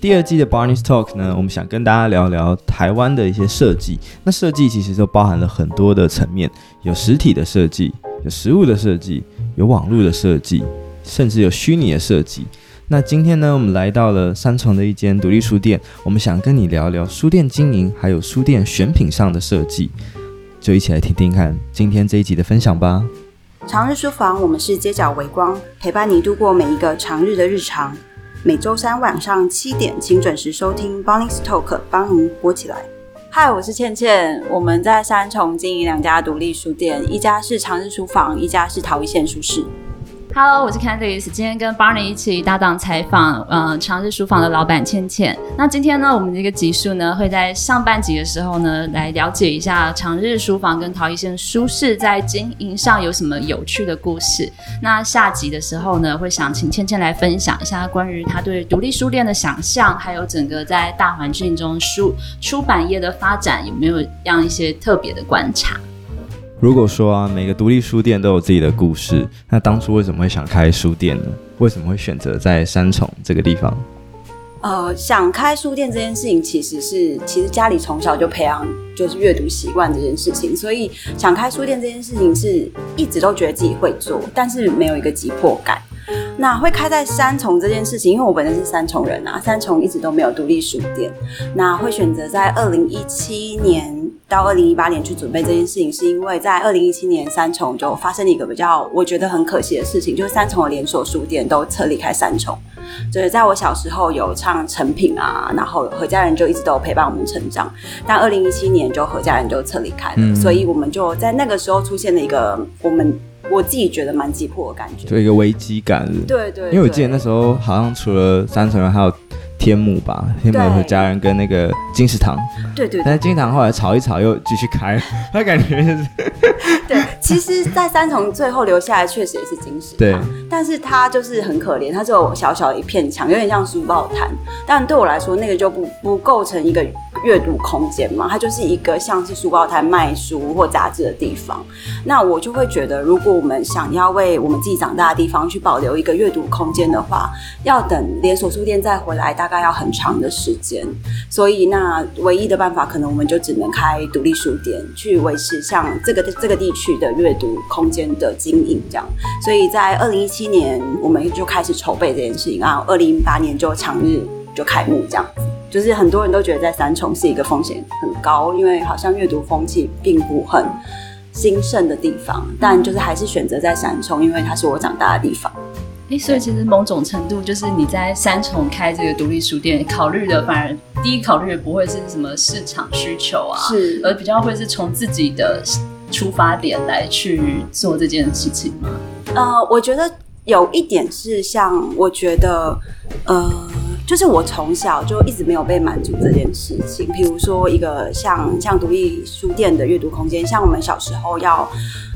第二季的 Barney's Talk 呢，我们想跟大家聊聊台湾的一些设计。那设计其实都包含了很多的层面，有实体的设计，有实物的设计，有网络的设计，甚至有虚拟的设计。那今天呢，我们来到了三重的一间独立书店，我们想跟你聊聊书店经营，还有书店选品上的设计，就一起来听听看今天这一集的分享吧。常日书房，我们是街角微光，陪伴你度过每一个常日的日常。每周三晚上七点，请准时收听 Bonnie's Talk，帮您播起来。嗨，我是倩倩，我们在三重经营两家独立书店，一家是长日书房，一家是陶艺线书室。Hello，我是 Candice，今天跟 Barney 一起搭档采访，呃，常日书房的老板倩倩。那今天呢，我们这个集数呢，会在上半集的时候呢，来了解一下常日书房跟陶艺线书室在经营上有什么有趣的故事。那下集的时候呢，会想请倩倩来分享一下关于她对独立书店的想象，还有整个在大环境中书出版业的发展有没有让一些特别的观察。如果说啊，每个独立书店都有自己的故事，那当初为什么会想开书店呢？为什么会选择在三重这个地方？呃，想开书店这件事情，其实是其实家里从小就培养就是阅读习惯这件事情，所以想开书店这件事情是一直都觉得自己会做，但是没有一个急迫感。那会开在三重这件事情，因为我本身是三重人啊，三重一直都没有独立书店，那会选择在二零一七年。到二零一八年去准备这件事情，是因为在二零一七年三重就发生了一个比较我觉得很可惜的事情，就是三重的连锁书店都撤离开三重。就是在我小时候有唱诚品啊，然后何家人就一直都陪伴我们成长，但二零一七年就何家人就撤离开了，所以我们就在那个时候出现了一个我们我自己觉得蛮急迫的感觉，就一个危机感。对，对，因为我记得那时候好像除了三重还有。天母吧，天母和家人跟那个金石堂，对对，对，但是金石堂后来吵一吵又继续开，他感觉就是，对，其实，在三重最后留下来确实也是金石堂，对，但是它就是很可怜，它只有小小的一片墙，有点像书报摊，但对我来说，那个就不不构成一个。阅读空间嘛，它就是一个像是书报摊卖书或杂志的地方。那我就会觉得，如果我们想要为我们自己长大的地方去保留一个阅读空间的话，要等连锁书店再回来，大概要很长的时间。所以，那唯一的办法，可能我们就只能开独立书店，去维持像这个这个地区的阅读空间的经营这样。所以在二零一七年，我们就开始筹备这件事情，然后二零一八年就长日就开幕这样子。就是很多人都觉得在三重是一个风险很高，因为好像阅读风气并不很兴盛的地方，但就是还是选择在三重，因为它是我长大的地方。哎、欸，所以其实某种程度就是你在三重开这个独立书店，考虑的反而第一考虑的不会是什么市场需求啊，是，而比较会是从自己的出发点来去做这件事情吗？呃，我觉得有一点是像，我觉得，呃。就是我从小就一直没有被满足这件事情，比如说一个像像独立书店的阅读空间，像我们小时候要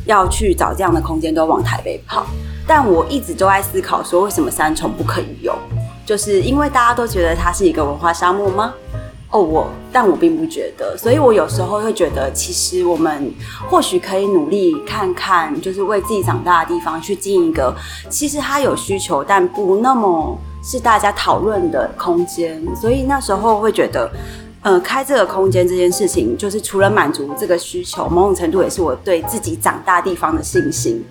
要去找这样的空间都往台北跑，但我一直都在思考说，为什么三重不可以有？就是因为大家都觉得它是一个文化沙漠吗？哦，我但我并不觉得，所以我有时候会觉得，其实我们或许可以努力看看，就是为自己长大的地方去经营一个，其实它有需求，但不那么。是大家讨论的空间，所以那时候会觉得，呃，开这个空间这件事情，就是除了满足这个需求，某种程度也是我对自己长大地方的信心。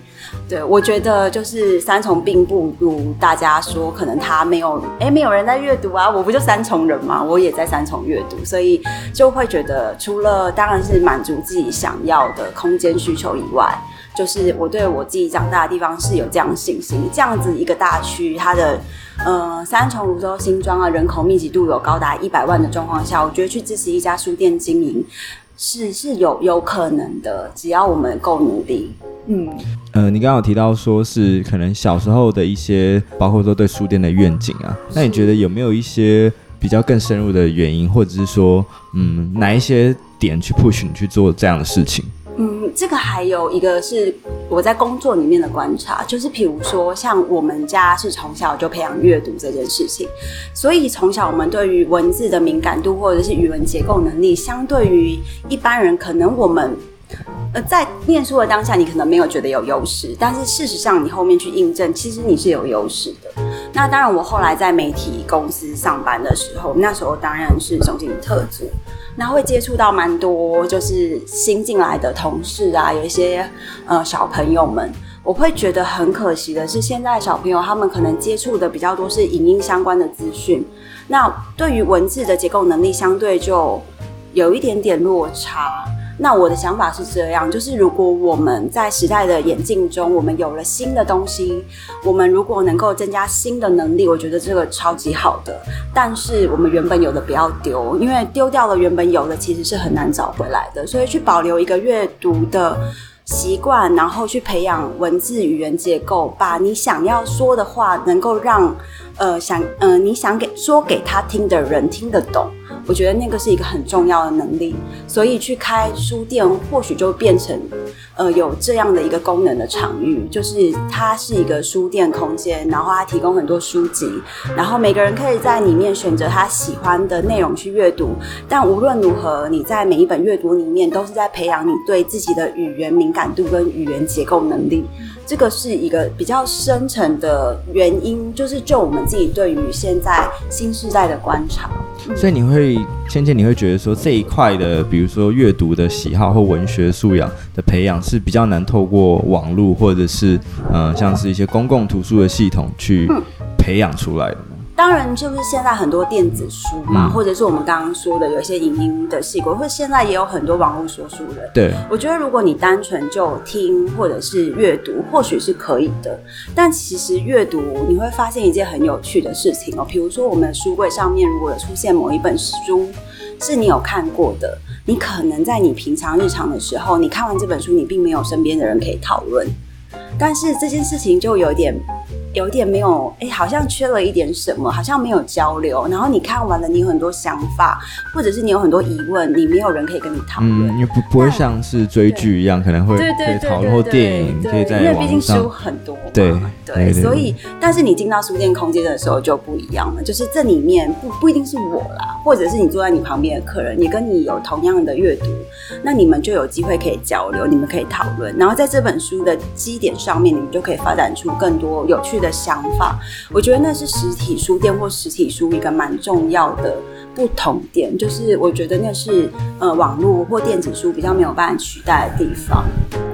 对，我觉得就是三重并不如大家说，可能他没有，哎，没有人在阅读啊，我不就三重人吗？我也在三重阅读，所以就会觉得，除了当然是满足自己想要的空间需求以外，就是我对我自己长大的地方是有这样信心，这样子一个大区，它的。呃，三重、芦洲、新庄啊，人口密集度有高达一百万的状况下，我觉得去支持一家书店经营是是有有可能的，只要我们够努力。嗯，呃，你刚刚有提到说是可能小时候的一些，包括说对书店的愿景啊，那你觉得有没有一些比较更深入的原因，或者是说，嗯，哪一些点去 push 你去做这样的事情？嗯，这个还有一个是我在工作里面的观察，就是譬如说像我们家是从小就培养阅读这件事情，所以从小我们对于文字的敏感度或者是语文结构能力，相对于一般人，可能我们呃在念书的当下，你可能没有觉得有优势，但是事实上你后面去印证，其实你是有优势的。那当然，我后来在媒体公司上班的时候，那时候当然是总经理特助，那会接触到蛮多就是新进来的同事啊，有一些呃小朋友们。我会觉得很可惜的是，现在小朋友他们可能接触的比较多是影音相关的资讯，那对于文字的结构能力相对就有一点点落差。那我的想法是这样，就是如果我们在时代的演进中，我们有了新的东西，我们如果能够增加新的能力，我觉得这个超级好的。但是我们原本有的不要丢，因为丢掉了原本有的，其实是很难找回来的。所以去保留一个阅读的。习惯，然后去培养文字语言结构，把你想要说的话能够让呃想呃你想给说给他听的人听得懂。我觉得那个是一个很重要的能力，所以去开书店或许就变成，呃，有这样的一个功能的场域，就是它是一个书店空间，然后它提供很多书籍，然后每个人可以在里面选择他喜欢的内容去阅读。但无论如何，你在每一本阅读里面都是在培养你对自己的语言敏感度跟语言结构能力。这个是一个比较深层的原因，就是就我们自己对于现在新时代的观察。所以你会，芊芊，你会觉得说这一块的，比如说阅读的喜好或文学素养的培养是比较难透过网络或者是呃像是一些公共图书的系统去培养出来的。当然，就是现在很多电子书嘛，嗯、或者是我们刚刚说的有一些影音的系统，或者现在也有很多网络说书人。对，我觉得如果你单纯就听或者是阅读，或许是可以的。但其实阅读你会发现一件很有趣的事情哦，比如说我们的书柜上面如果有出现某一本书是你有看过的，你可能在你平常日常的时候，你看完这本书，你并没有身边的人可以讨论，但是这件事情就有点。有点没有，哎，好像缺了一点什么，好像没有交流。然后你看完了，你有很多想法，或者是你有很多疑问，你没有人可以跟你讨论。嗯，也不不会像是追剧一样，可能会可以讨论或电影，可以在网上。因为毕竟书很多嘛。对对，对，所以，但是你进到书店空间的时候就不一样了，就是这里面不不一定是我啦，或者是你坐在你旁边的客人，你跟你有同样的阅读，那你们就有机会可以交流，你们可以讨论，然后在这本书的基点上面，你们就可以发展出更多有趣的想法，我觉得那是实体书店或实体书一个蛮重要的不同点，就是我觉得那是呃网络或电子书比较没有办法取代的地方。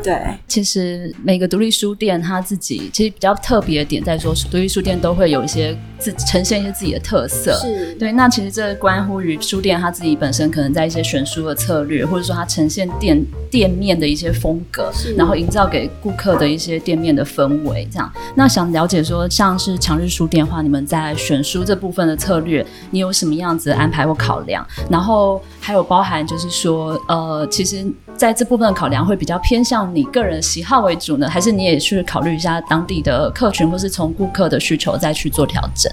对，其实每个独立书店它自己其实比较特别的点在说，独立书店都会有一些自呈现一些自己的特色。是对，那其实这关乎于书店它自己本身可能在一些选书的策略，或者说它呈现店店面的一些风格，然后营造给顾客的一些店面的氛围。这样，那想了解说，像是强日书店的话，你们在选书这部分的策略，你有什么样子的安排或考量？然后还有包含就是说，呃，其实在这部分的考量会比较偏向你个人喜好为主呢，还是你也去考虑一下当地的客群，或是从顾客的需求再去做调整？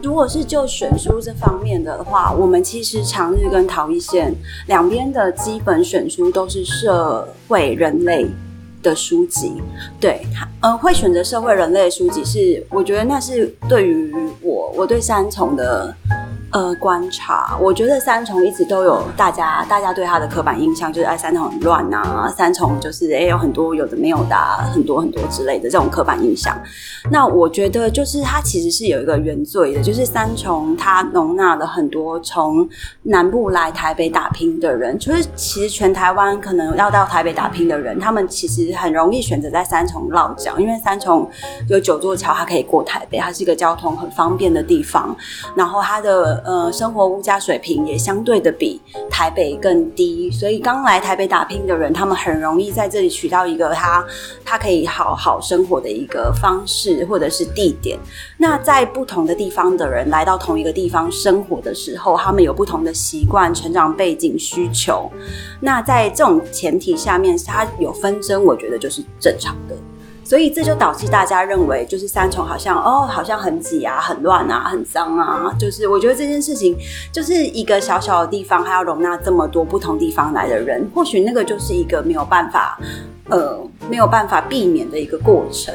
如果是就选书这方面的话，我们其实常日跟陶艺线两边的基本选书都是社会人类的书籍。对，呃，会选择社会人类的书籍是，我觉得那是对于我，我对三重的。呃，观察，我觉得三重一直都有大家，大家对他的刻板印象就是，哎，三重很乱啊，三重就是哎，有很多有的没有的，很多很多之类的这种刻板印象。那我觉得就是它其实是有一个原罪的，就是三重它容纳了很多从南部来台北打拼的人，就是其实全台湾可能要到台北打拼的人，他们其实很容易选择在三重落脚，因为三重有九座桥，它可以过台北，它是一个交通很方便的地方，然后它的。呃，生活物价水平也相对的比台北更低，所以刚来台北打拼的人，他们很容易在这里取到一个他他可以好好生活的一个方式或者是地点。那在不同的地方的人来到同一个地方生活的时候，他们有不同的习惯、成长背景、需求。那在这种前提下面，他有纷争，我觉得就是正常的。所以这就导致大家认为，就是三重好像哦，好像很挤啊，很乱啊，很脏啊。就是我觉得这件事情，就是一个小小的地方，还要容纳这么多不同地方来的人，或许那个就是一个没有办法，呃，没有办法避免的一个过程。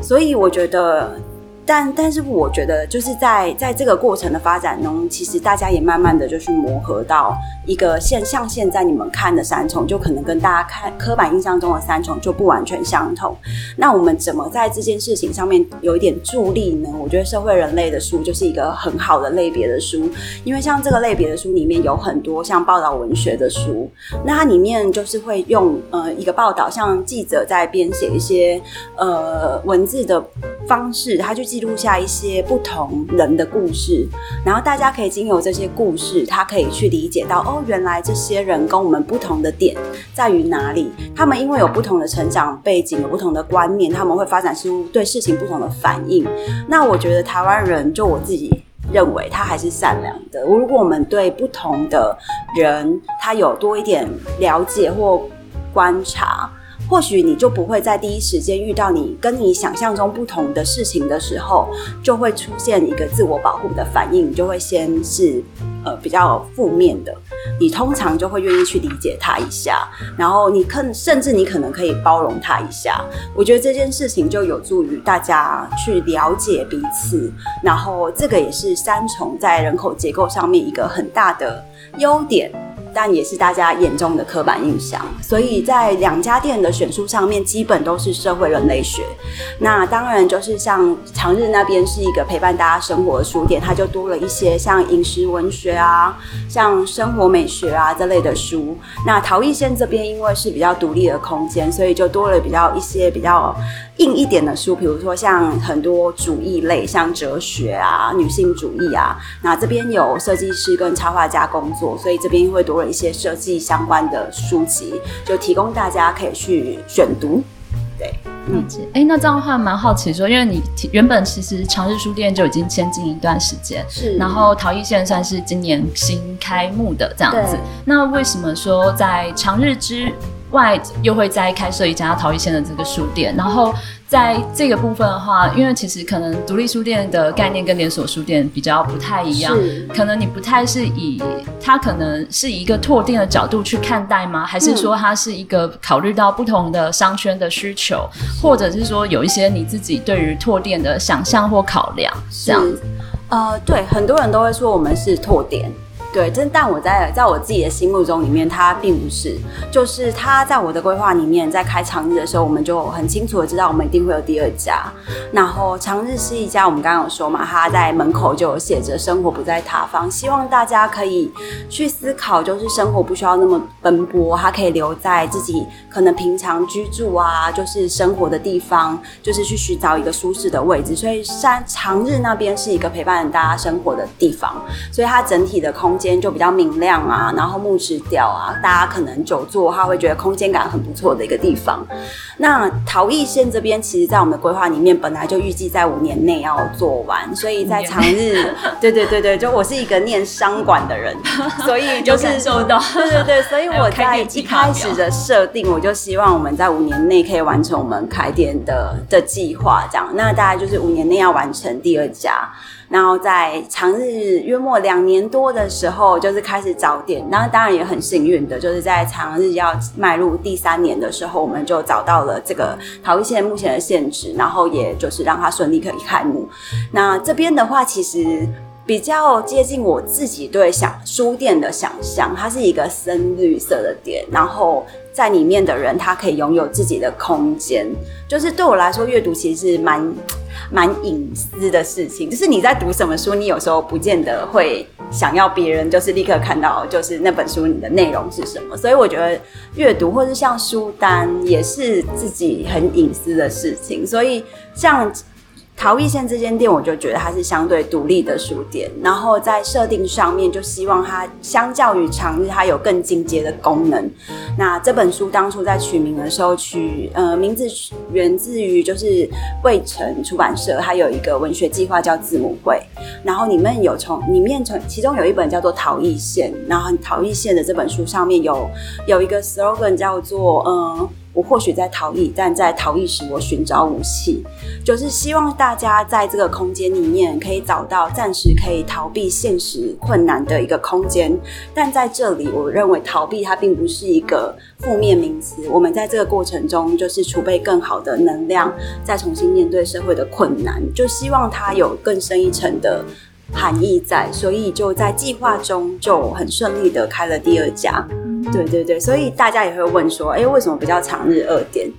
所以我觉得，但但是我觉得，就是在在这个过程的发展中，其实大家也慢慢的就去磨合到一个现像现在你们看的三重，就可能跟大家看刻板印象中的三重就不完全相同。那我们怎么在这件事情上面有一点助力呢？我觉得社会人类的书就是一个很好的类别的书，因为像这个类别的书里面有很多像报道文学的书，那它里面就是会用呃一个报道，像记者在编写一些呃文字的方式，他就。记录下一些不同人的故事，然后大家可以经由这些故事，他可以去理解到，哦，原来这些人跟我们不同的点在于哪里？他们因为有不同的成长背景，有不同的观念，他们会发展出对事情不同的反应。那我觉得台湾人，就我自己认为，他还是善良的。如果我们对不同的人，他有多一点了解或观察。或许你就不会在第一时间遇到你跟你想象中不同的事情的时候，就会出现一个自我保护的反应，你就会先是呃比较负面的，你通常就会愿意去理解他一下，然后你可甚至你可能可以包容他一下。我觉得这件事情就有助于大家去了解彼此，然后这个也是三重在人口结构上面一个很大的优点。但也是大家眼中的刻板印象，所以在两家店的选书上面，基本都是社会人类学。那当然就是像长日那边是一个陪伴大家生活的书店，它就多了一些像饮食文学啊、像生活美学啊这类的书。那陶艺线这边因为是比较独立的空间，所以就多了比较一些比较硬一点的书，比如说像很多主义类，像哲学啊、女性主义啊。那这边有设计师跟插画家工作，所以这边会多了。一些设计相关的书籍，就提供大家可以去选读。对，嗯，哎、欸，那这样的话蛮好奇说，因为你原本其实长日书店就已经签进一段时间，是，然后陶艺线算是今年新开幕的这样子。那为什么说在长日之外又会再开设一家陶艺线的这个书店？然后。在这个部分的话，因为其实可能独立书店的概念跟连锁书店比较不太一样，可能你不太是以它可能是以一个拓店的角度去看待吗？还是说它是一个考虑到不同的商圈的需求，或者是说有一些你自己对于拓店的想象或考量这样子？呃，对，很多人都会说我们是拓店。对，真但我在在我自己的心目中里面，它并不是，就是它在我的规划里面，在开长日的时候，我们就很清楚的知道，我们一定会有第二家。然后长日是一家，我们刚刚有说嘛，它在门口就有写着“生活不在他方”，希望大家可以去思考，就是生活不需要那么奔波，它可以留在自己可能平常居住啊，就是生活的地方，就是去寻找一个舒适的位置。所以山长日那边是一个陪伴大家生活的地方，所以它整体的空间就比较明亮啊，然后木质调啊，大家可能久坐他会觉得空间感很不错的一个地方。那陶艺线这边，其实在我们的规划里面，本来就预计在五年内要做完，所以在长日，对对对对，就我是一个念商管的人，所以就是受到，对对对，所以我在一开始的设定，我就希望我们在五年内可以完成我们开店的的计划，这样，那大概就是五年内要完成第二家。然后在长日约莫两年多的时候，就是开始找店。然后当然也很幸运的，就是在长日要迈入第三年的时候，我们就找到了这个陶艺线目前的现址，然后也就是让它顺利可以开幕。那这边的话，其实比较接近我自己对想书店的想象，它是一个深绿色的店，然后在里面的人他可以拥有自己的空间。就是对我来说，阅读其实是蛮。蛮隐私的事情，就是你在读什么书，你有时候不见得会想要别人就是立刻看到，就是那本书你的内容是什么。所以我觉得阅读或是像书单也是自己很隐私的事情。所以像。陶艺线这间店，我就觉得它是相对独立的书店，然后在设定上面就希望它相较于长日，它有更进阶的功能。那这本书当初在取名的时候取，呃，名字源自于就是卫城出版社，它有一个文学计划叫字母会，然后里面有从里面从其中有一本叫做陶艺线，然后陶艺线的这本书上面有有一个 slogan 叫做，嗯、我或许在逃逸，但在逃逸时我寻找武器，就是希望大家在这个空间里面可以找到暂时可以逃避现实困难的一个空间。但在这里，我认为逃避它并不是一个负面名词。我们在这个过程中，就是储备更好的能量，再重新面对社会的困难。就希望它有更深一层的含义在，所以就在计划中就很顺利的开了第二家。对对对，所以大家也会问说，哎，为什么不叫长日二店？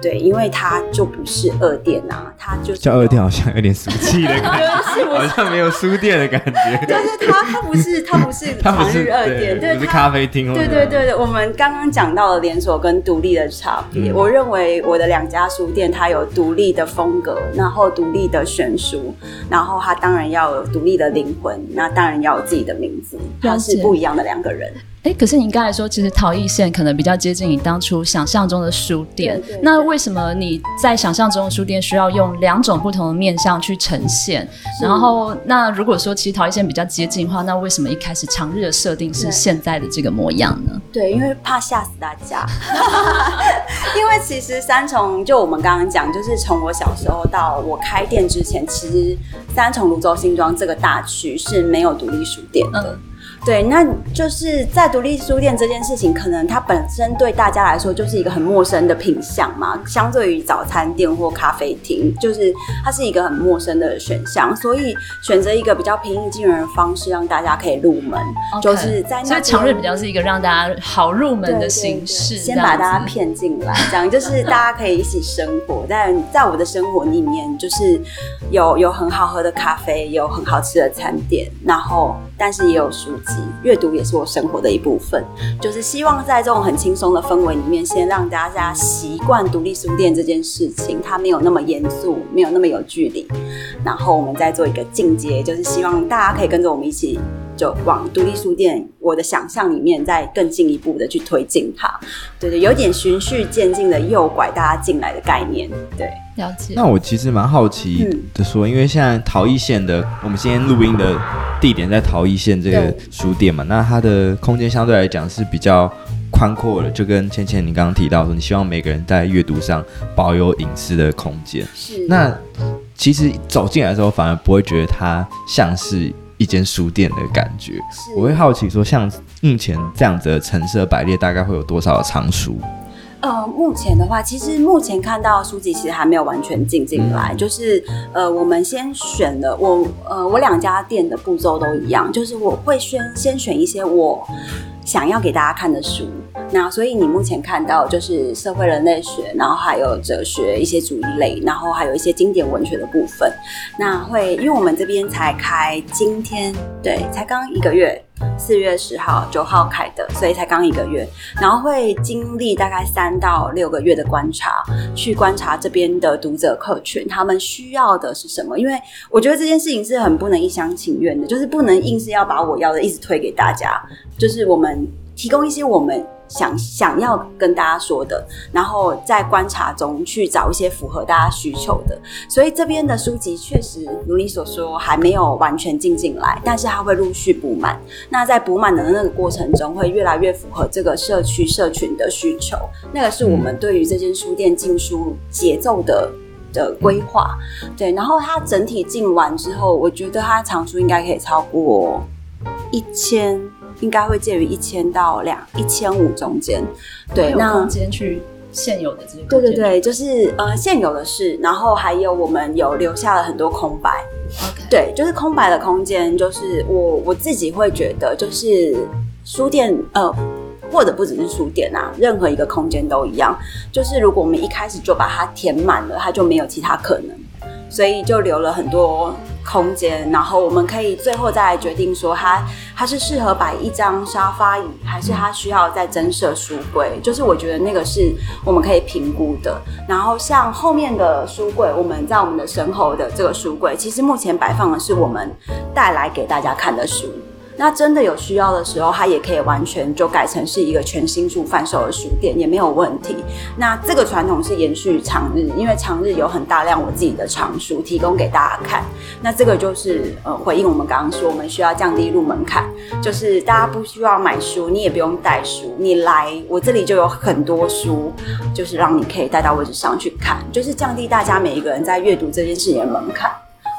对，因为它就不是二店啊，它就叫二店，好像有点俗气的感觉，好像没有书店的感觉。就是它，它不是，它不是 长日二店，对，不是咖啡厅。对对对对，我们刚刚讲到了连锁跟独立的差别。我认为我的两家书店，它有独立的风格，然后独立的选书，然后它当然要有独立的灵魂，那当然要有自己的名字，它是不一样的两个人。哎，可是你刚才说，其实陶艺线可能比较接近你当初想象中的书店。对对对，那为什么你在想象中的书店需要用两种不同的面向去呈现？然后，那如果说其实陶艺线比较接近的话，那为什么一开始长日的设定是现在的这个模样呢？对，因为怕吓死大家。因为其实三重，就我们刚刚讲，就是从我小时候到我开店之前，其实三重芦洲新庄这个大区是没有独立书店的。嗯对，那就是在独立书店这件事情，可能它本身对大家来说就是一个很陌生的品相嘛。相对于早餐店或咖啡厅，就是它是一个很陌生的选项，所以选择一个比较平易近人的方式，让大家可以入门。Okay, 就是在那，所以长日比较是一个让大家好入门的形式，对对对，先把大家骗进来，这样就是大家可以一起生活。但在我的生活里面，就是有有很好喝的咖啡，有很好吃的餐点，然后但是也有书籍。阅读也是我生活的一部分，就是希望在这种很轻松的氛围里面，先让大家习惯独立书店这件事情，它没有那么严肃，没有那么有距离。然后我们再做一个进阶，就是希望大家可以跟着我们一起，就往独立书店我的想象里面再更进一步的去推进它。对对，有点循序渐进的诱拐大家进来的概念，对。了解。那我其实蛮好奇的说，嗯、因为现在陶艺线的，我们今天录音的地点在陶艺线这个书店嘛，那它的空间相对来讲是比较宽阔的，就跟倩倩你刚刚提到说，你希望每个人在阅读上保有隐私的空间。是。那其实走进来的时候，反而不会觉得它像是一间书店的感觉。我会好奇说，像目前这样子的陈设摆列，大概会有多少的藏书？呃，目前的话，其实目前看到书籍其实还没有完全进进来，嗯、就是呃，我们先选了我呃，我两家店的步骤都一样，就是我会先先选一些我想要给大家看的书，那所以你目前看到就是社会人类学，然后还有哲学一些主义类，然后还有一些经典文学的部分，那会因为我们这边才开，今天对，才刚一个月。四月十号、九号开的，所以才刚一个月，然后会经历大概三到六个月的观察，去观察这边的读者客群，他们需要的是什么？因为我觉得这件事情是很不能一厢情愿的，就是不能硬是要把我要的一直推给大家，就是我们提供一些我们。想想要跟大家说的，然后在观察中去找一些符合大家需求的，所以这边的书籍确实如你所说还没有完全进进来，但是它会陆续补满。那在补满的那个过程中，会越来越符合这个社区社群的需求。那个是我们对于这间书店进书节奏的的规划。对，然后它整体进完之后，我觉得它藏书应该可以超过一千。应该会介于一千到两一千五中间，对，那空间去现有的这些，对对对，就是呃现有的是，然后还有我们有留下了很多空白，OK，对，就是空白的空间，就是我我自己会觉得，就是书店呃，或者不只是书店啊，任何一个空间都一样，就是如果我们一开始就把它填满了，它就没有其他可能，所以就留了很多。空间，然后我们可以最后再来决定说它，它是适合摆一张沙发椅，还是它需要再增设书柜？就是我觉得那个是我们可以评估的。然后像后面的书柜，我们在我们的身后的这个书柜，其实目前摆放的是我们带来给大家看的书。那真的有需要的时候，它也可以完全就改成是一个全新书贩售的书店，也没有问题。那这个传统是延续长日，因为长日有很大量我自己的藏书提供给大家看。那这个就是呃回应我们刚刚说，我们需要降低入门槛，就是大家不需要买书，你也不用带书，你来我这里就有很多书，就是让你可以带到位置上去看，就是降低大家每一个人在阅读这件事情的门槛。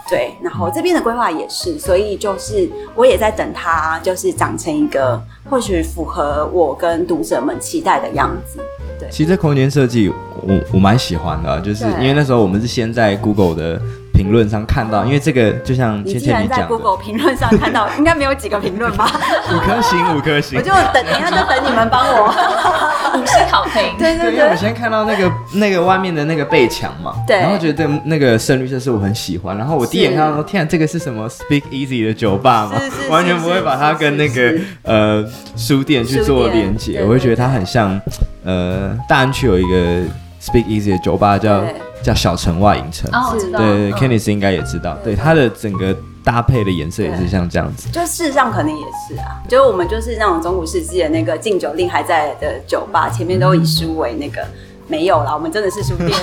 对，然后这边的规划也是，所以就是我也在等它，就是长成一个或许符合我跟读者们期待的样子。对，其实这空间设计我我蛮喜欢的，就是因为那时候我们是先在 Google 的。评论上看到，因为这个就像倩倩你讲的，你在 Google 评论上看到，应该没有几个评论吧？五颗星，五颗星，我就等，等一下就等你们帮我 五星好评。对对对，因为我先看到那个那个外面的那个背墙嘛，对，然后觉得那个深绿色是我很喜欢，然后我第一眼看到说，天啊，这个是什么 Speak Easy 的酒吧嘛？完全不会把它跟那个呃书店去做连接，我会觉得它很像呃大安区有一个 Speak Easy 的酒吧叫。叫小城外影城，哦，我知道，对，Kennis 应该也知道，对，它的整个搭配的颜色也是像这样子，就事实上可能也是啊，就是我们就是那种中古世纪的那个禁酒令还在的酒吧，前面都以书为那个，没有啦，我们真的是书店，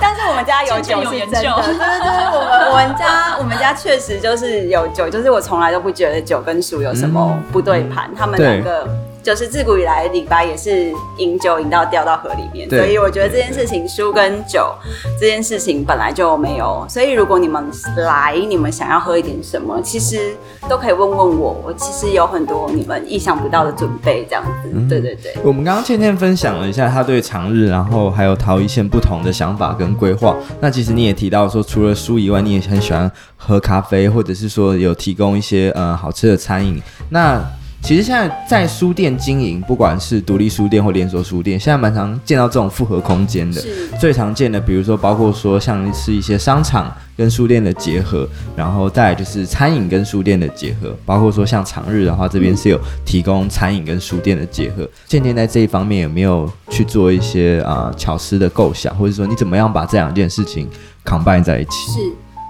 但是我们家有酒是真的，对对对，我们我们家我们家确实就是有酒，就是我从来都不觉得酒跟书有什么不对盘，嗯、他们两个。就是自古以来，李白也是饮酒饮到掉到河里面，所以我觉得这件事情，书跟酒这件事情本来就没有。所以如果你们来，你们想要喝一点什么，其实都可以问问我，我其实有很多你们意想不到的准备，这样子。嗯、对对对。我们刚刚倩倩分享了一下她对长日，然后还有陶一线不同的想法跟规划。那其实你也提到说，除了书以外，你也很喜欢喝咖啡，或者是说有提供一些呃好吃的餐饮。那其实现在在书店经营，不管是独立书店或连锁书店，现在蛮常见到这种复合空间的。最常见的，比如说包括说像是一些商场跟书店的结合，然后再来就是餐饮跟书店的结合，包括说像长日的话，这边是有提供餐饮跟书店的结合。渐渐在这一方面有没有去做一些啊、呃、巧思的构想，或者说你怎么样把这两件事情 combine 在一起？是。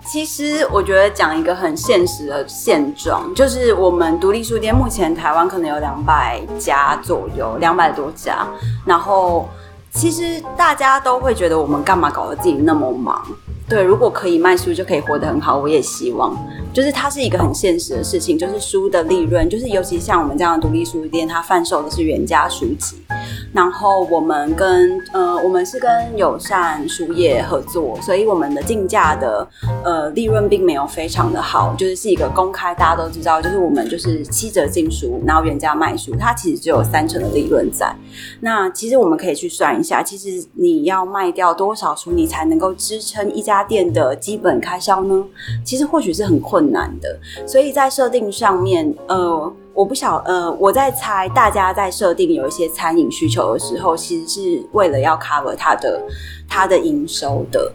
其实我觉得讲一个很现实的现状，就是我们独立书店目前台湾可能有两百家左右，两百多家。然后其实大家都会觉得我们干嘛搞得自己那么忙？对，如果可以卖书就可以活得很好，我也希望。就是它是一个很现实的事情，就是书的利润，就是尤其像我们这样的独立书店，它贩售的是原价书籍。然后我们跟呃，我们是跟友善书业合作，所以我们的进价的呃利润并没有非常的好，就是是一个公开，大家都知道，就是我们就是七折进书，然后原价卖书，它其实只有三成的利润在。那其实我们可以去算一下，其实你要卖掉多少书，你才能够支撑一家店的基本开销呢？其实或许是很困难的，所以在设定上面，呃。我不晓，呃，我在猜，大家在设定有一些餐饮需求的时候，其实是为了要 cover 它的它的营收的，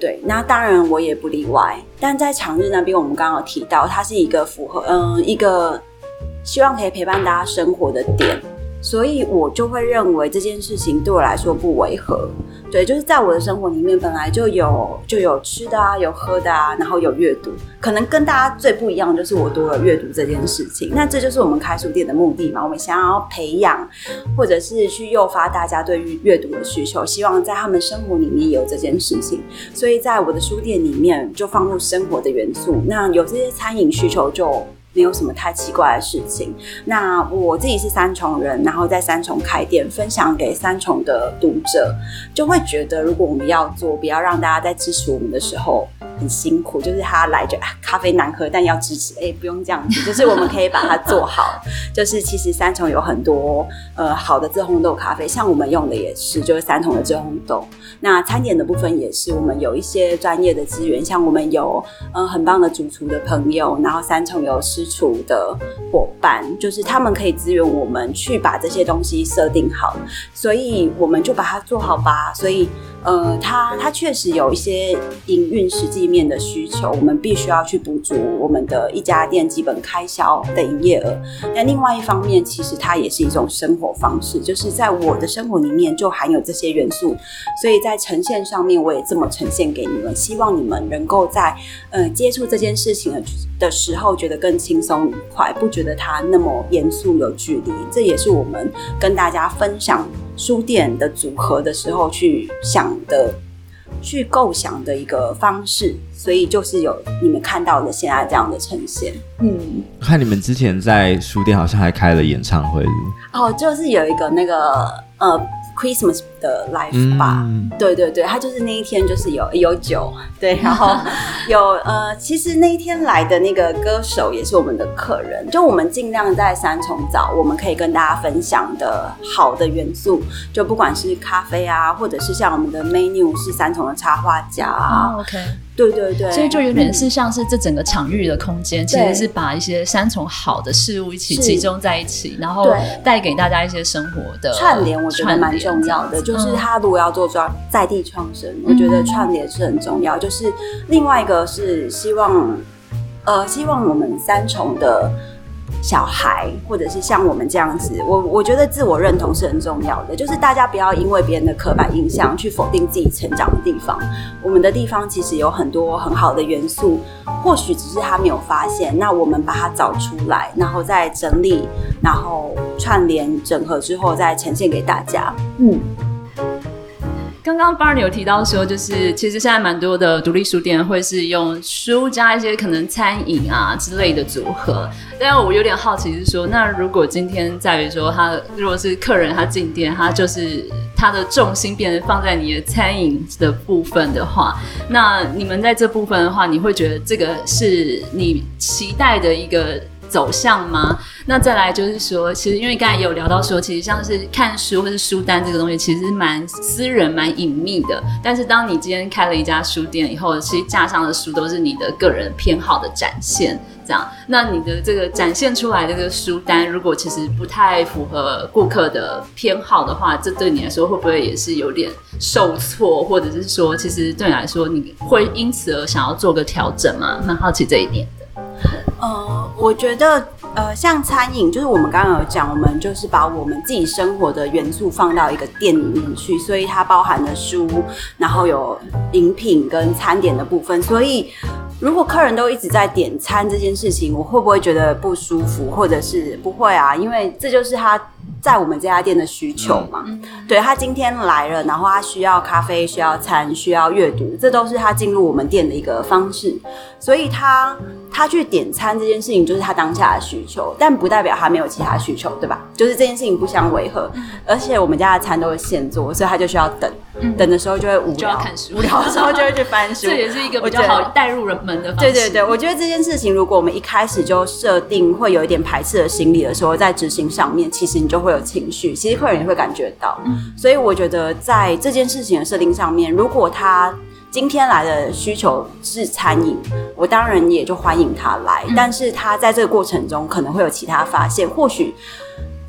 对。那当然我也不例外。但在长日那边，我们刚刚有提到，它是一个符合，嗯、一个希望可以陪伴大家生活的点。所以我就会认为这件事情对我来说不违和，对，就是在我的生活里面本来就有就有吃的啊，有喝的啊，然后有阅读，可能跟大家最不一样就是我多了阅读这件事情。那这就是我们开书店的目的嘛，我们想要培养或者是去诱发大家对于阅读的需求，希望在他们生活里面有这件事情。所以在我的书店里面就放入生活的元素，那有这些餐饮需求就。没有什么太奇怪的事情。那我自己是三重人，然后在三重开店，分享给三重的读者，就会觉得，如果我们要做，不要让大家在支持我们的时候很辛苦，就是他来就咖啡难喝，但要支持，哎，不用这样子，就是我们可以把它做好。就是其实三重有很多呃好的自烘豆咖啡，像我们用的也是，就是三重的自烘豆。那餐点的部分也是，我们有一些专业的资源，像我们有、呃、很棒的主厨的朋友，然后三重有师。厨的伙伴，就是他们可以支援我们去把这些东西设定好，所以我们就把它做好吧。所以，呃，它它确实有一些营运实际面的需求，我们必须要去补足我们的一家店基本开销的营业额。那另外一方面，其实它也是一种生活方式，就是在我的生活里面就含有这些元素，所以在呈现上面我也这么呈现给你们，希望你们能够在呃接触这件事情的的时候觉得更轻松愉快，不觉得它那么严肃有距离。这也是我们跟大家分享书店的组合的时候去想的、去构想的一个方式，所以就是有你们看到的现在这样的呈现。嗯，看你们之前在书店好像还开了演唱会。哦，就是有一个那个呃。Christmas 的 life 吧，嗯，对对对，他就是那一天就是有有酒，对，然后 有呃，其实那一天来的那个歌手也是我们的客人，就我们尽量在三重找我们可以跟大家分享的好的元素，就不管是咖啡啊，或者是像我们的 menu 是三重的插画家啊，哦，OK。对对对，所以就有点是像是这整个场域的空间，嗯、其实是把一些三重好的事物一起集中在一起，然后带给大家一些生活的串联。我觉得蛮重要的，就是他如果要做抓在地创生，嗯，我觉得串联是很重要。就是另外一个是希望，呃，希望我们三重的。小孩，或者是像我们这样子，我我觉得自我认同是很重要的。就是大家不要因为别人的刻板印象去否定自己成长的地方。我们的地方其实有很多很好的元素，或许只是他没有发现。那我们把它找出来，然后再整理，然后串联整合之后再呈现给大家。嗯。刚刚 Barney 有提到说，就是其实现在蛮多的独立书店会是用书加一些可能餐饮啊之类的组合。但我有点好奇是说，那如果今天在于说他如果是客人他进店，他就是他的重心变得放在你的餐饮的部分的话，那你们在这部分的话，你会觉得这个是你期待的一个走向吗？那再来就是说，其实因为刚才有聊到说，其实像是看书或是书单这个东西，其实蛮私人、蛮隐秘的。但是当你今天开了一家书店以后，其实架上的书都是你的个人偏好的展现，这样。那你的这个展现出来的这个书单，如果其实不太符合顾客的偏好的话，这对你来说会不会也是有点受挫，或者是说，其实对你来说，你会因此而想要做个调整吗？蛮好奇这一点。呃，我觉得，呃，像餐饮，就是我们刚刚有讲，我们就是把我们自己生活的元素放到一个店里面去，所以它包含了书，然后有饮品跟餐点的部分。所以，如果客人都一直在点餐这件事情，我会不会觉得不舒服，或者是不会啊？因为这就是他在我们这家店的需求嘛。嗯、对，他今天来了，然后他需要咖啡，需要餐，需要阅读，这都是他进入我们店的一个方式，所以他。他去点餐这件事情就是他当下的需求，但不代表他没有其他需求，对吧？就是这件事情不相违和。嗯、而且我们家的餐都是现做，所以他就需要等，嗯、等的时候就会无聊，就要看书，无聊的时候就会去翻书。这也是一个比较好带入人们的方式。对对对，我觉得这件事情，如果我们一开始就设定会有一点排斥的心理的时候，在执行上面，其实你就会有情绪，其实客人也会感觉到。嗯、所以我觉得在这件事情的设定上面，如果他。今天来的需求是餐饮，我当然也就欢迎他来。但是他在这个过程中可能会有其他发现，或许。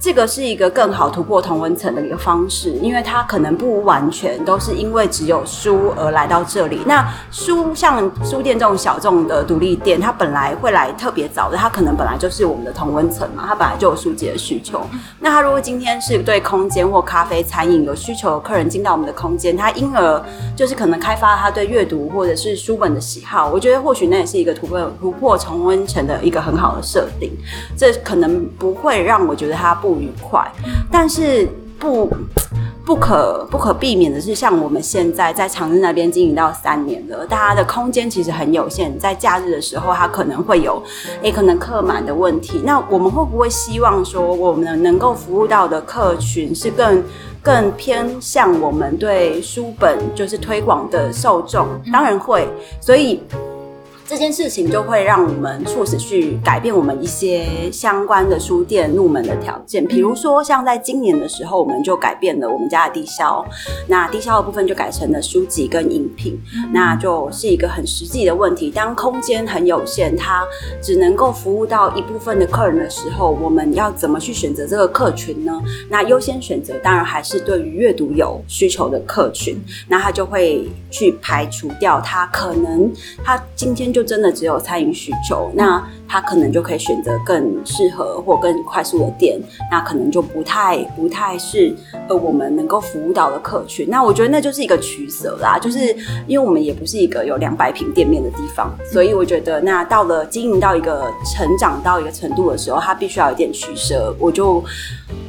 这个是一个更好突破同温层的一个方式，因为它可能不完全都是因为只有书而来到这里。那书像书店这种小众的独立店，它本来会来特别早的，它可能本来就是我们的同温层嘛，它本来就有书籍的需求。那他如果今天是对空间或咖啡餐饮有需求的客人进到我们的空间，他因而就是可能开发他对阅读或者是书本的喜好。我觉得或许那也是一个突破突破同温层的一个很好的设定。这可能不会让我觉得他不。愉快，但是不不可不可避免的是，像我们现在在长治那边经营到三年了，大家的空间其实很有限，在假日的时候，它可能会有诶可能客满的问题。那我们会不会希望说，我们能够服务到的客群是更更偏向我们对书本就是推广的受众？当然会，所以。这件事情就会让我们促使去改变我们一些相关的书店入门的条件，比如说像在今年的时候，我们就改变了我们家的低销，那低销的部分就改成了书籍跟饮品，那就是一个很实际的问题。当空间很有限，它只能够服务到一部分的客人的时候，我们要怎么去选择这个客群呢？那优先选择当然还是对于阅读有需求的客群，那他就会去排除掉他可能他今天。就真的只有餐饮需求，那他可能就可以选择更适合或更快速的店，那可能就不太不太是呃我们能够服务到的客群。那我觉得那就是一个取舍啦，就是因为我们也不是一个有两百平店面的地方，所以我觉得那到了经营到一个成长到一个程度的时候，它必须要有点取舍，我就。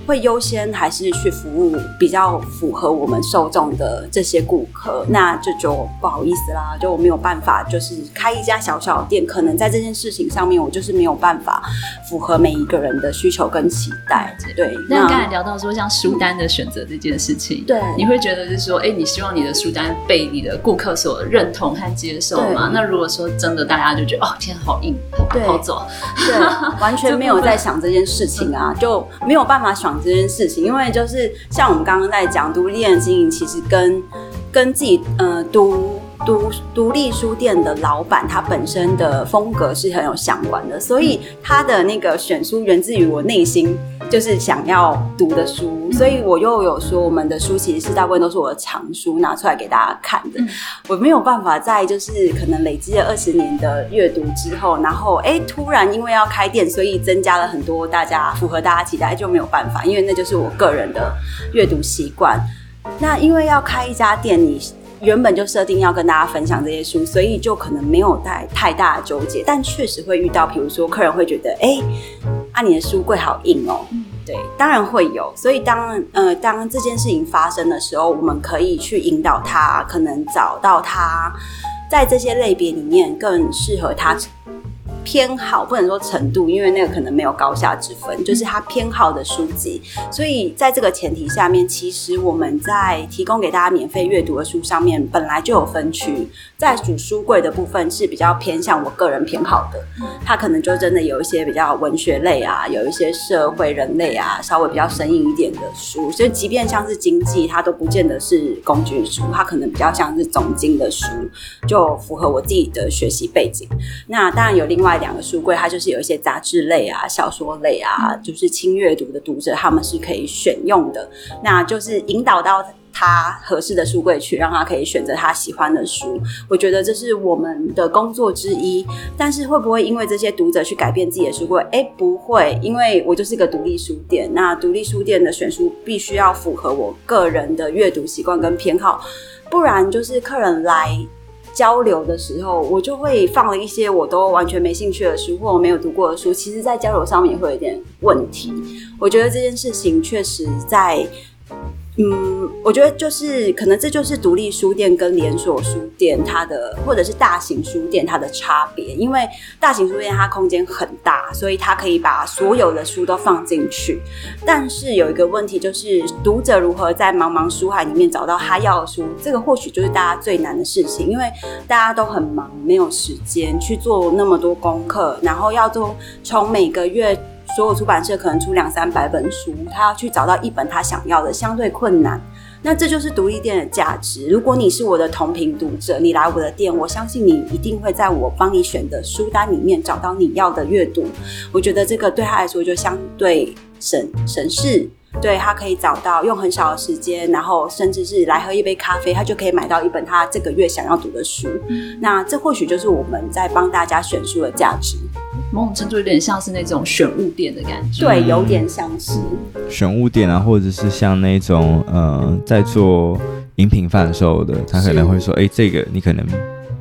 会优先还是去服务比较符合我们受众的这些顾客，那这就，不好意思啦，就我没有办法，就是开一家小小店，可能在这件事情上面，我就是没有办法符合每一个人的需求跟期待。对，那你刚才聊到说像书单的选择这件事情，对，你会觉得是说，哎，你希望你的书单被你的顾客所认同和接受吗？那如果说真的大家就觉得哦，天好硬，好好走，对，完全没有在想这件事情啊，就没有办法想。这件事情，因为就是像我们刚刚在讲独立店的经营，其实跟跟自己呃独独独立书店的老板他本身的风格是很有相关的，所以他的那个选书源自于我内心。就是想要读的书，所以我又有说，我们的书其实是大部分都是我的藏书拿出来给大家看的。我没有办法在就是可能累积了二十年的阅读之后，然后哎、欸，突然因为要开店，所以增加了很多大家符合大家期待，就没有办法，因为那就是我个人的阅读习惯。那因为要开一家店，你原本就设定要跟大家分享这些书，所以就可能没有太太大的纠结，但确实会遇到，比如说客人会觉得，哎、欸。啊，你的书柜好硬哦。对，当然会有。所以当呃当这件事情发生的时候，我们可以去引导他，可能找到他在这些类别里面更适合他。偏好不能说程度，因为那个可能没有高下之分，就是他偏好的书籍。所以在这个前提下面，其实我们在提供给大家免费阅读的书上面，本来就有分区。在主书柜的部分是比较偏向我个人偏好的，它可能就真的有一些比较文学类啊，有一些社会人类啊，稍微比较生硬一点的书。所以即便像是经济，它都不见得是工具书，它可能比较像是总经的书，就符合我自己的学习背景。那当然有另外。两个书柜，它就是有一些杂志类啊、小说类啊，就是轻阅读的读者，他们是可以选用的。那就是引导到他合适的书柜去，让他可以选择他喜欢的书。我觉得这是我们的工作之一。但是会不会因为这些读者去改变自己的书柜？哎，不会，因为我就是个独立书店。那独立书店的选书必须要符合我个人的阅读习惯跟偏好，不然就是客人来。交流的时候，我就会放了一些我都完全没兴趣的书，或我没有读过的书。其实，在交流上面也会有点问题。我觉得这件事情确实在。嗯，我觉得就是可能这就是独立书店跟连锁书店它的，或者是大型书店它的差别。因为大型书店它空间很大，所以它可以把所有的书都放进去。但是有一个问题就是，读者如何在茫茫书海里面找到他要的书，这个或许就是大家最难的事情。因为大家都很忙，没有时间去做那么多功课，然后要做从每个月。所有出版社可能出两三百本书，他要去找到一本他想要的，相对困难。那这就是独立店的价值。如果你是我的同频读者，你来我的店，我相信你一定会在我帮你选的书单里面找到你要的阅读。我觉得这个对他来说就相对省省事，对，他可以找到用很少的时间，然后甚至是来喝一杯咖啡，他就可以买到一本他这个月想要读的书。那这或许就是我们在帮大家选书的价值。某种程度有点像是那种选物店的感觉，对，有点像是。选物店啊，或者是像那种呃，在做饮品贩售的，他可能会说，哎，这个你可能。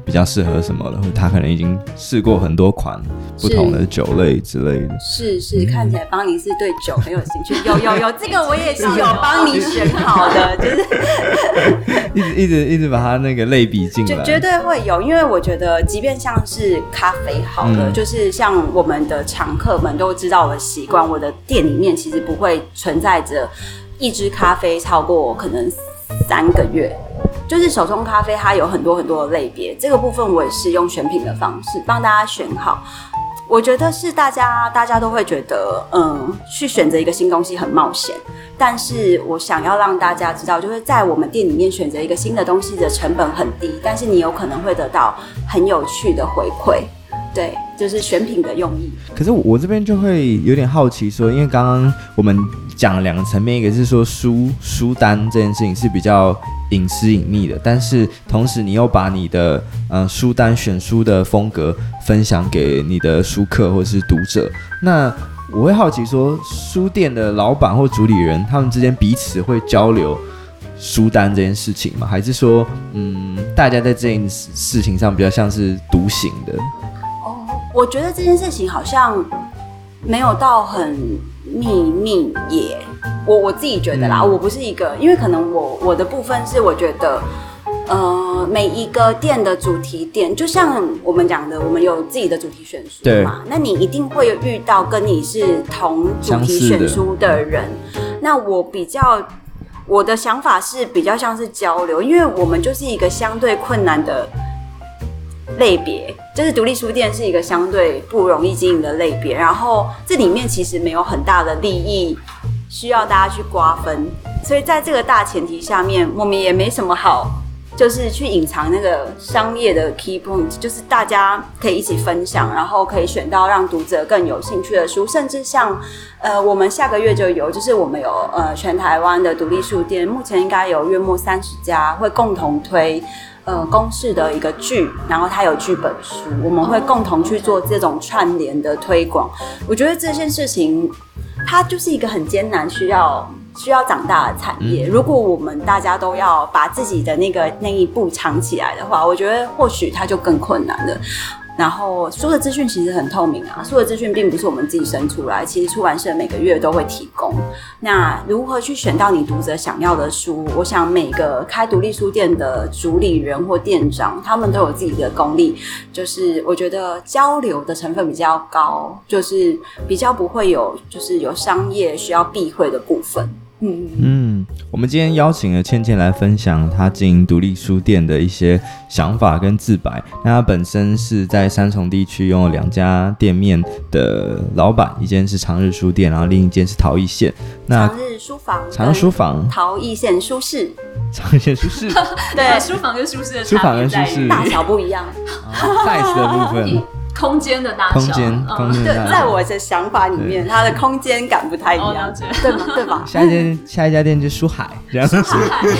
比较适合什么的，他可能已经试过很多款不同的酒类之类的。是是，看起来邦尼是对酒很有兴趣。有有有，这个我也是有帮你选好的，就是一直一直一直把它那个类比进来。绝对会有，因为我觉得，即便像是咖啡好了，嗯、就是像我们的常客们都知道我的习惯，我的店里面其实不会存在着一支咖啡超过可能三个月。就是手冲咖啡它有很多很多的类别，这个部分我也是用选品的方式帮大家选好。我觉得是大家大家都会觉得，嗯，去选择一个新东西很冒险。但是我想要让大家知道，就是在我们店里面选择一个新的东西的成本很低，但是你有可能会得到很有趣的回馈。对，就是选品的用意。可是我这边就会有点好奇说，因为刚刚我们讲了两个层面，一个是说书书单这件事情是比较隐私隐秘的，但是同时你又把你的嗯、书单选书的风格分享给你的书客或是读者。那我会好奇说，书店的老板或主理人他们之间彼此会交流书单这件事情吗？还是说，嗯，大家在这件事情上比较像是独行的？我觉得这件事情好像没有到很秘密耶，我我自己觉得啦，嗯、我不是一个，因为可能我我的部分是我觉得，呃，每一个店的主题店，就像我们讲的，我们有自己的主题选书嘛，那你一定会遇到跟你是同主题选书的人，的那我比较我的想法是比较像是交流，因为我们就是一个相对困难的。类别就是独立书店是一个相对不容易经营的类别，然后这里面其实没有很大的利益需要大家去瓜分，所以在这个大前提下面，我们也没什么好，就是去隐藏那个商业的 key point，就是大家可以一起分享，然后可以选到让读者更有兴趣的书，甚至像呃，我们下个月就有，就是我们有呃全台湾的独立书店，目前应该有约莫三十家会共同推。呃，公式的一个剧，然后它有剧本书，我们会共同去做这种串联的推广。我觉得这件事情，它就是一个很艰难，需要需要长大的产业。如果我们大家都要把自己的那个那一步藏起来的话，我觉得或许它就更困难了。然后书的资讯其实很透明啊，书的资讯并不是我们自己生出来，其实出版社每个月都会提供。那如何去选到你读者想要的书？我想每个开独立书店的主理人或店长，他们都有自己的功力，就是我觉得交流的成分比较高，就是比较不会有就是有商业需要避讳的部分。嗯嗯，我们今天邀请了倩倩来分享她经营独立书店的一些想法跟自白。那她本身是在三重地区拥有两家店面的老板，一间是长日书店，然后另一间是陶艺线。那长日书房，长日书房，陶艺线书室，长艺线书室，对，书房跟书室的书房跟书室大小不一样，size 的部分。空间的大小，空间，空间。对，在我的想法里面，它的空间感不太一样，对吗？对吧？下一间，下一家店就书海，这样子。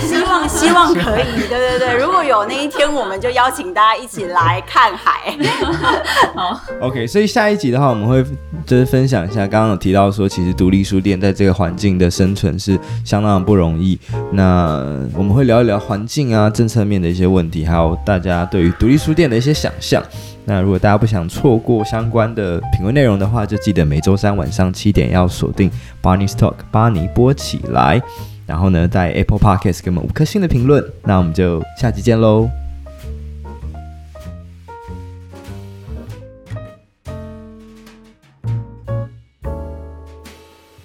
希望，希望可以，对对对。如果有那一天，我们就邀请大家一起来看海。好，OK。所以下一集的话，我们会就是分享一下，刚刚有提到说，其实独立书店在这个环境的生存是相当不容易。那我们会聊一聊环境啊、政策面的一些问题，还有大家对于独立书店的一些想象。那如果大家不想错过相关的评论内容的话，就记得每周三晚上七点要锁定 Barney's Talk 巴尼播起来，然后呢，在 Apple Podcast 给我们五颗星的评论。那我们就下期见喽。